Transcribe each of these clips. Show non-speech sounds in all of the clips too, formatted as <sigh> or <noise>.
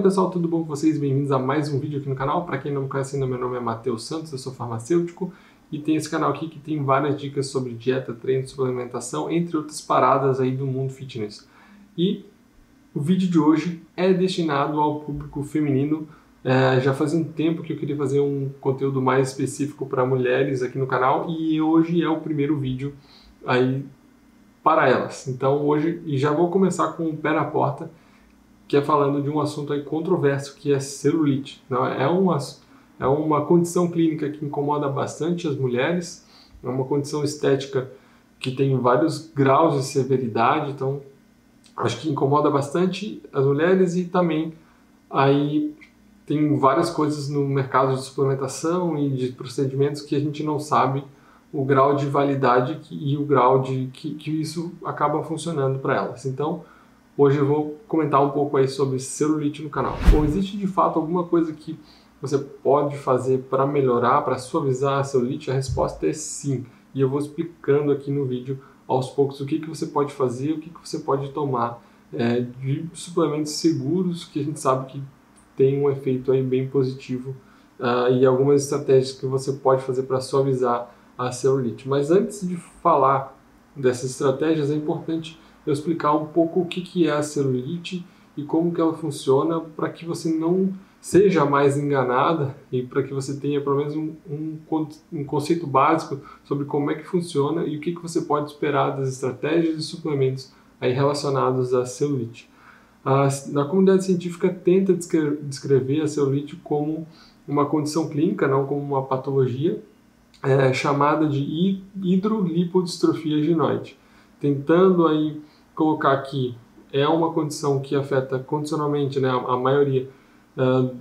Aí pessoal, tudo bom com vocês? Bem-vindos a mais um vídeo aqui no canal. Para quem não me conhece ainda, meu nome é Matheus Santos, eu sou farmacêutico e tem esse canal aqui que tem várias dicas sobre dieta, treino, suplementação, entre outras paradas aí do mundo fitness. E o vídeo de hoje é destinado ao público feminino. É, já faz um tempo que eu queria fazer um conteúdo mais específico para mulheres aqui no canal e hoje é o primeiro vídeo aí para elas. Então hoje, e já vou começar com o pé na porta, que é falando de um assunto aí controverso, que é celulite. Não, é, uma, é uma condição clínica que incomoda bastante as mulheres, é uma condição estética que tem vários graus de severidade, então acho que incomoda bastante as mulheres e também aí tem várias coisas no mercado de suplementação e de procedimentos que a gente não sabe o grau de validade e o grau de que, que isso acaba funcionando para elas. Então, Hoje eu vou comentar um pouco aí sobre celulite no canal. Bom, existe de fato alguma coisa que você pode fazer para melhorar, para suavizar a celulite? A resposta é sim. E eu vou explicando aqui no vídeo aos poucos o que, que você pode fazer, o que, que você pode tomar é, de suplementos seguros que a gente sabe que tem um efeito aí bem positivo uh, e algumas estratégias que você pode fazer para suavizar a celulite. Mas antes de falar dessas estratégias, é importante eu explicar um pouco o que, que é a celulite e como que ela funciona para que você não seja mais enganada e para que você tenha pelo menos um, um, um, conceito básico sobre como é que funciona e o que, que você pode esperar das estratégias e suplementos aí relacionados à celulite. A, comunidade científica tenta descrever a celulite como uma condição clínica, não como uma patologia, é, chamada de hidrolipodistrofia ginoide, tentando aí colocar aqui é uma condição que afeta condicionalmente né, a maioria uh,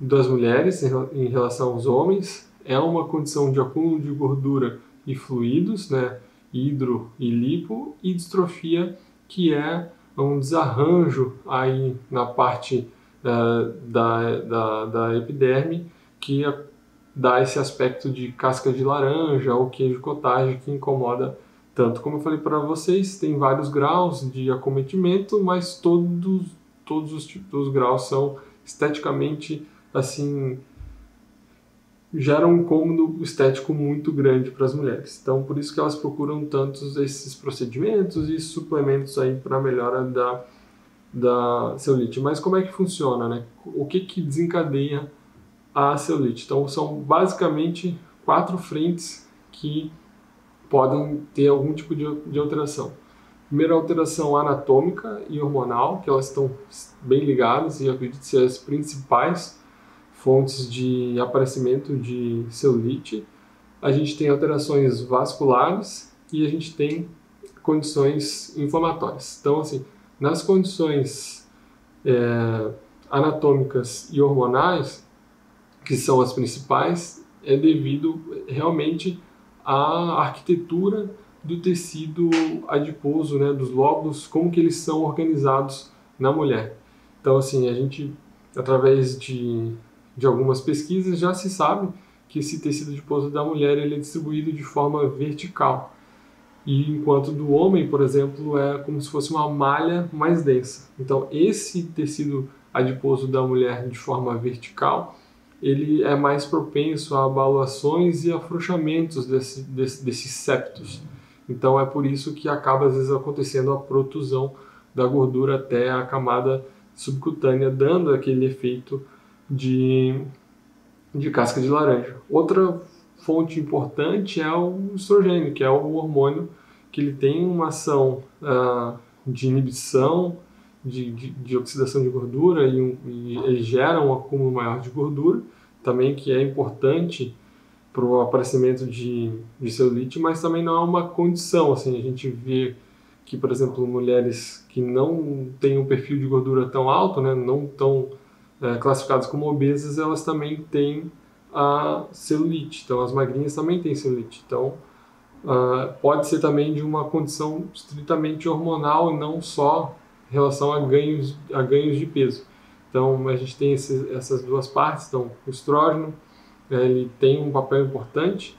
das mulheres em relação aos homens, é uma condição de acúmulo de gordura e fluidos, né, hidro e lipo, e distrofia, que é um desarranjo aí na parte uh, da, da, da epiderme que dá esse aspecto de casca de laranja ou queijo cottage que incomoda tanto como eu falei para vocês, tem vários graus de acometimento, mas todos, todos os, os graus são esteticamente assim gera um incômodo estético muito grande para as mulheres. Então, por isso que elas procuram tantos esses procedimentos e suplementos aí para melhora da, da celulite. Mas como é que funciona, né? O que que desencadeia a celulite? Então, são basicamente quatro frentes que podem ter algum tipo de, de alteração. Primeiro, alteração anatômica e hormonal, que elas estão bem ligadas e acredito ser as principais fontes de aparecimento de celulite. A gente tem alterações vasculares e a gente tem condições inflamatórias. Então, assim, nas condições é, anatômicas e hormonais, que são as principais, é devido realmente a arquitetura do tecido adiposo, né, dos lóbulos, como que eles são organizados na mulher. Então, assim, a gente, através de, de algumas pesquisas, já se sabe que esse tecido adiposo da mulher ele é distribuído de forma vertical. E enquanto do homem, por exemplo, é como se fosse uma malha mais densa. Então, esse tecido adiposo da mulher de forma vertical, ele é mais propenso a abalações e afrouxamentos desse, desse, desses septos. Então é por isso que acaba às vezes acontecendo a protusão da gordura até a camada subcutânea, dando aquele efeito de, de casca de laranja. Outra fonte importante é o estrogênio, que é o hormônio que ele tem uma ação uh, de inibição de, de, de oxidação de gordura e, um, e, ele gera um acúmulo maior de gordura, também que é importante para o aparecimento de, de celulite, mas também não é uma condição. Assim, a gente vê que, por exemplo, mulheres que não têm um perfil de gordura tão alto, né, não tão é, classificadas como obesas, elas também têm a celulite. Então, as magrinhas também têm celulite. Então, uh, pode ser também de uma condição estritamente hormonal e não só relação a ganhos, a ganhos de peso. Então, a gente tem esse, essas duas partes. Então, o estrógeno ele tem um papel importante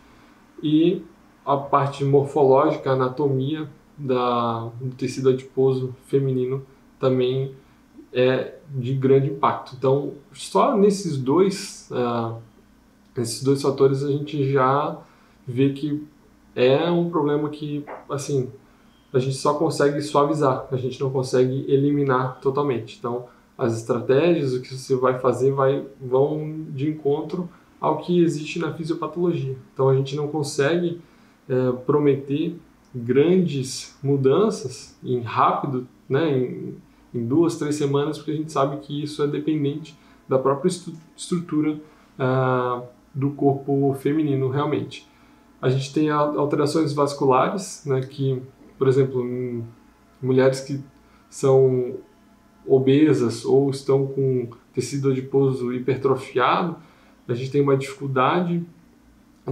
e a parte morfológica, a anatomia da, do tecido adiposo feminino também é de grande impacto. Então, só nesses dois, uh, esses dois fatores a gente já vê que é um problema que, assim, a gente só consegue suavizar, a gente não consegue eliminar totalmente. Então, as estratégias, o que você vai fazer, vai, vão de encontro ao que existe na fisiopatologia. Então, a gente não consegue é, prometer grandes mudanças em rápido, né, em, em, duas, três semanas, porque a gente sabe que isso é dependente da própria estrutura ah, do corpo feminino, realmente. A gente tem alterações vasculares, né, que, por exemplo, em mulheres que são obesas ou estão com tecido adiposo hipertrofiado, a gente tem uma dificuldade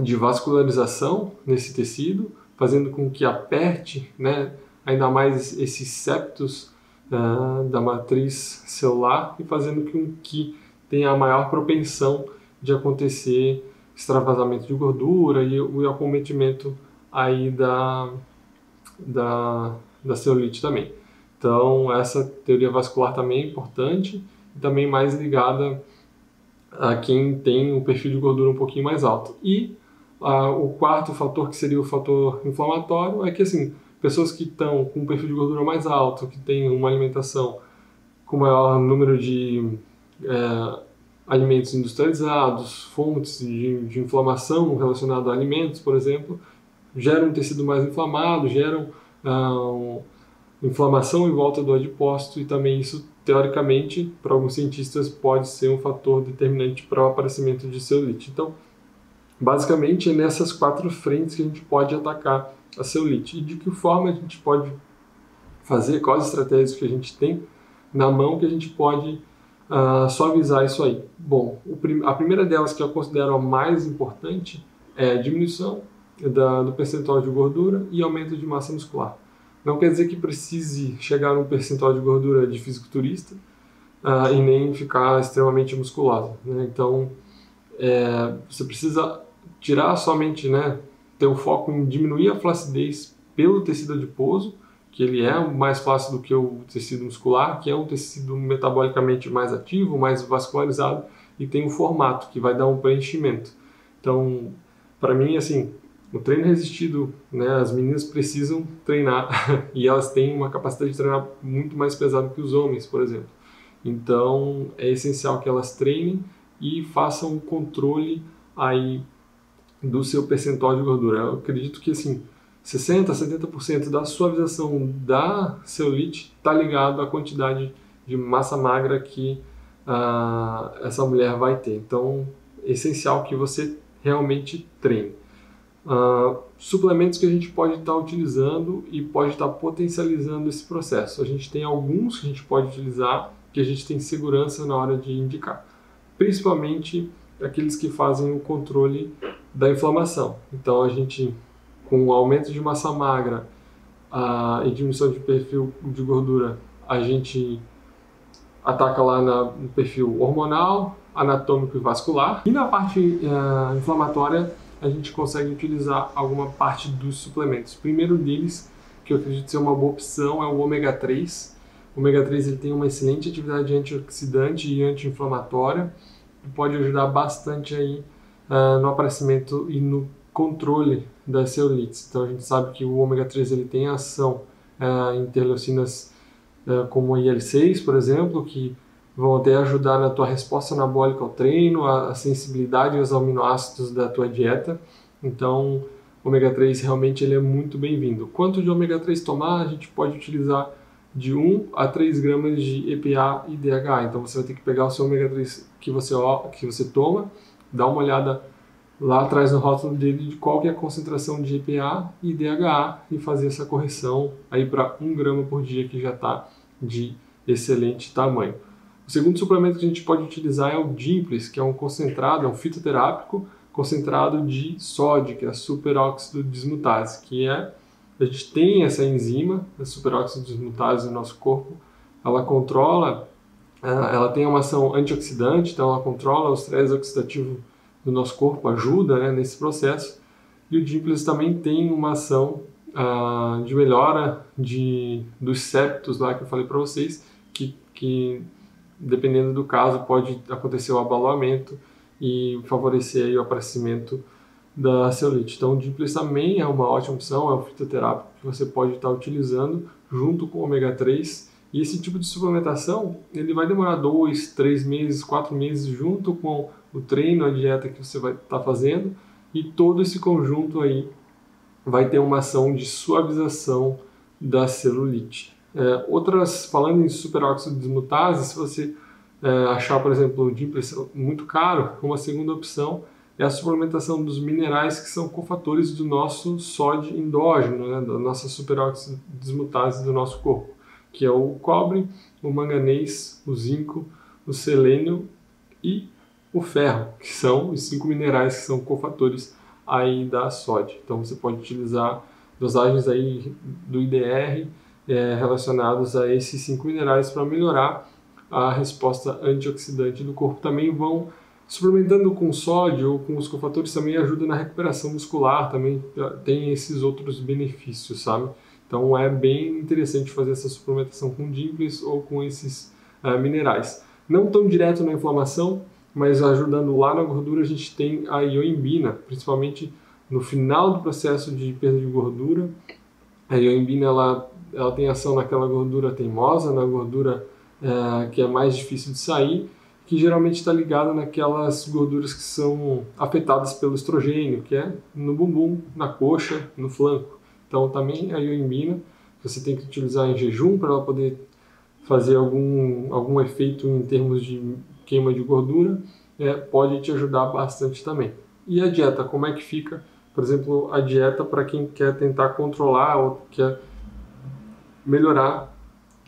de vascularização nesse tecido, fazendo com que aperte né, ainda mais esses septos uh, da matriz celular e fazendo com que tenha a maior propensão de acontecer extravasamento de gordura e o acometimento aí da, da, da celulite também. Então, essa teoria vascular também é importante e também mais ligada a quem tem um perfil de gordura um pouquinho mais alto. E o quarto fator, que seria o fator inflamatório, é que assim, pessoas que estão com um perfil de gordura mais alto, que têm uma alimentação com maior número de é, alimentos industrializados, fontes de, de inflamação relacionadas a alimentos, por exemplo, geram um tecido mais inflamado, geram ah, inflamação em volta do adipócito e também isso, teoricamente, para alguns cientistas, pode ser um fator determinante para o aparecimento de celulite. Então, Basicamente, é nessas quatro frentes que a gente pode atacar a celulite. E de que forma a gente pode fazer, quais estratégias que a gente tem na mão que a gente pode uh, suavizar isso aí. Bom, prim a primeira delas que eu considero a mais importante é a diminuição da, do percentual de gordura e aumento de massa muscular. Não quer dizer que precise chegar num percentual de gordura de fisiculturista uh, e nem ficar extremamente musculosa. Né? Então, é, você precisa tirar somente, né, ter o foco em diminuir a flacidez pelo tecido adiposo, que ele é mais fácil do que o tecido muscular, que é um tecido metabolicamente mais ativo, mais vascularizado e tem um formato que vai dar um preenchimento. Então, para mim, assim, o treino resistido, né, as meninas precisam treinar <laughs> e elas têm uma capacidade de treinar muito mais pesada que os homens, por exemplo. Então, é essencial que elas treinem e façam o controle aí do seu percentual de gordura. Eu acredito que assim, 60, 70% da suavização da celulite está ligado à quantidade de massa magra que uh, essa mulher vai ter. Então, é essencial que você realmente treine. Uh, suplementos que a gente pode estar tá utilizando e pode estar tá potencializando esse processo. A gente tem alguns que a gente pode utilizar que a gente tem segurança na hora de indicar, principalmente aqueles que fazem o controle da inflamação. Então a gente, com o aumento de massa magra a, e diminuição de perfil de gordura, a gente ataca lá na, no perfil hormonal, anatômico e vascular. E na parte uh, inflamatória, a gente consegue utilizar alguma parte dos suplementos. O primeiro deles, que eu acredito ser uma boa opção, é o ômega 3. O ômega 3 ele tem uma excelente atividade antioxidante e anti-inflamatória, e pode ajudar bastante aí uh, no aparecimento e no controle das celulites. Então a gente sabe que o ômega 3 ele tem ação uh, em interleucinas uh, como a IL-6, por exemplo, que vão até ajudar na tua resposta anabólica ao treino, a, a sensibilidade aos aminoácidos da tua dieta. Então, ômega 3 realmente ele é muito bem-vindo. Quanto de ômega 3 tomar, a gente pode utilizar de 1 a 3 gramas de EPA e DHA. Então você vai ter que pegar o seu ômega 3 que você, que você toma dá uma olhada lá atrás no rótulo dele de qual é a concentração de EPA e DHA e fazer essa correção aí para 1 grama por dia que já está de excelente tamanho. O segundo suplemento que a gente pode utilizar é o Dimples, que é um concentrado, é um fitoterápico concentrado de sódio, que é superóxido dismutase, que é a gente tem essa enzima, a superóxido dismutase no nosso corpo, ela controla ela tem uma ação antioxidante, então ela controla o estresse oxidativo do nosso corpo, ajuda né, nesse processo. E o Dimples também tem uma ação uh, de melhora de, dos septos lá que eu falei para vocês, que que dependendo do caso pode acontecer o abalamento e favorecer aí o aparecimento da celulite. Então, o Dimples também é uma ótima opção, é um fitoterápico que você pode estar utilizando junto com o ômega 3. E esse tipo de suplementação, ele vai demorar dois, três meses, quatro meses junto com o treino, a dieta que você vai estar fazendo e todo esse conjunto aí vai ter uma ação de suavização da celulite. É, outras, falando em superóxido desmutase, se você é, achar, por exemplo, o Dimples muito caro, uma segunda opção é a suplementação dos minerais que são cofatores do nosso sódio endógeno, né, da nossa superóxido desmutase do nosso corpo, que é o cobre, o manganês, o zinco, o selênio e o ferro, que são os cinco minerais que são cofatores aí da sódio. Então você pode utilizar dosagens aí do IDR é, relacionados a esses cinco minerais para melhorar a resposta antioxidante do corpo. Também vão suplementando com sódio ou com os cofatores também ajuda na recuperação muscular, também tem esses outros benefícios, sabe? Então é bem interessante fazer essa suplementação com Dimples ou com esses uh, minerais. Não tão direto na inflamação, mas ajudando lá na gordura a gente tem a ioimbina, principalmente no final do processo de perda de gordura. A ioimbina ela, ela tem ação naquela gordura teimosa, na gordura uh, que é mais difícil de sair, que geralmente está ligada naquelas gorduras que são afetadas pelo estrogênio, que é no bumbum, na coxa, no flanco. Então também a ioimbina você tem que utilizar em jejum para ela poder fazer algum, algum efeito em termos de queima de gordura, é, pode te ajudar bastante também. E a dieta, como é que fica? Por exemplo, a dieta para quem quer tentar controlar ou quer melhorar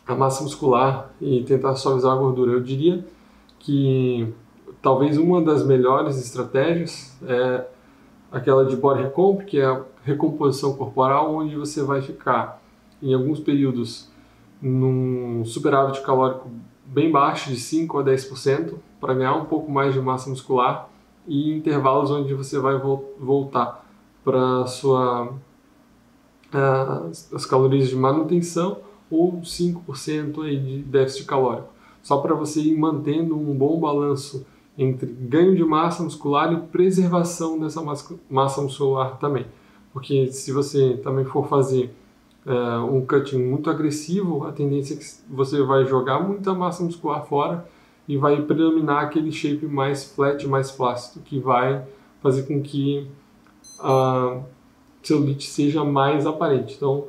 a massa muscular e tentar suavizar a gordura. Eu diria que talvez uma das melhores estratégias é aquela de body recomp, que é a recomposição corporal, onde você vai ficar em alguns períodos num superávit calórico bem baixo, de 5 a 10%, para ganhar um pouco mais de massa muscular e intervalos onde você vai voltar para sua uh, as calorias de manutenção ou 5% aí de déficit calórico só para você ir mantendo um bom balanço entre ganho de massa muscular e preservação dessa massa muscular também. Porque se você também for fazer é, um cutting muito agressivo, a tendência é que você vai jogar muita massa muscular fora e vai predominar aquele shape mais flat, mais flácido, que vai fazer com que a celulite seja mais aparente. Então,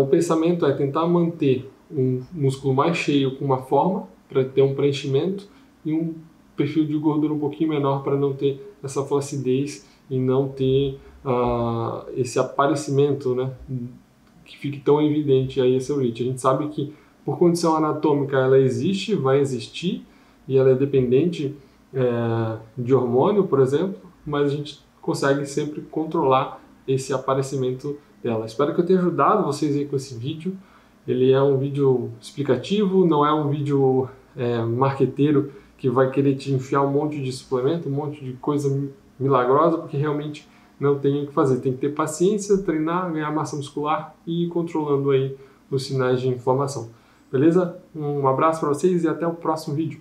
o pensamento é tentar manter um músculo mais cheio com uma forma para ter um preenchimento e um perfil de gordura um pouquinho menor para não ter essa flacidez e não ter uh, esse aparecimento, né, que fique tão evidente aí a celulite. A gente sabe que por condição anatômica ela existe, vai existir e ela é dependente é, de hormônio, por exemplo, mas a gente consegue sempre controlar esse aparecimento dela. Espero que eu tenha ajudado vocês aí com esse vídeo. Ele é um vídeo explicativo, não é um vídeo é, marqueteiro que vai querer te enfiar um monte de suplemento, um monte de coisa milagrosa, porque realmente não tem o que fazer. Tem que ter paciência, treinar, ganhar massa muscular e ir controlando aí os sinais de inflamação. Beleza? Um abraço para vocês e até o próximo vídeo.